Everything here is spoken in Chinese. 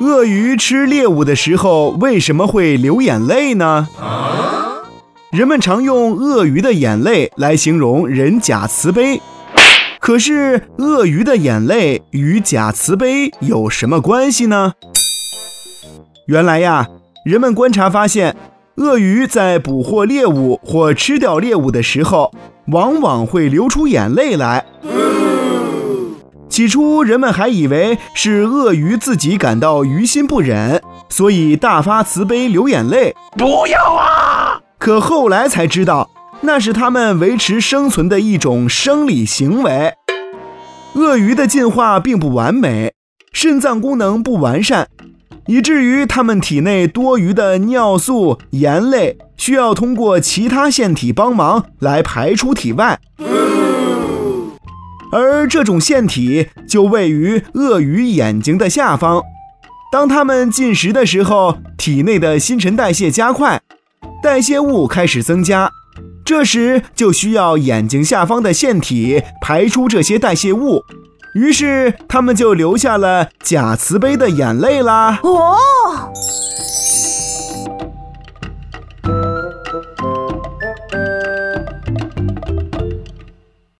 鳄鱼吃猎物的时候为什么会流眼泪呢？人们常用鳄鱼的眼泪来形容人假慈悲，可是鳄鱼的眼泪与假慈悲有什么关系呢？原来呀，人们观察发现，鳄鱼在捕获猎物或吃掉猎物的时候，往往会流出眼泪来。起初，人们还以为是鳄鱼自己感到于心不忍，所以大发慈悲流眼泪。不要啊！可后来才知道，那是它们维持生存的一种生理行为。鳄鱼的进化并不完美，肾脏功能不完善，以至于它们体内多余的尿素、盐类需要通过其他腺体帮忙来排出体外。而这种腺体就位于鳄鱼眼睛的下方。当它们进食的时候，体内的新陈代谢加快，代谢物开始增加，这时就需要眼睛下方的腺体排出这些代谢物，于是它们就流下了假慈悲的眼泪啦。哦。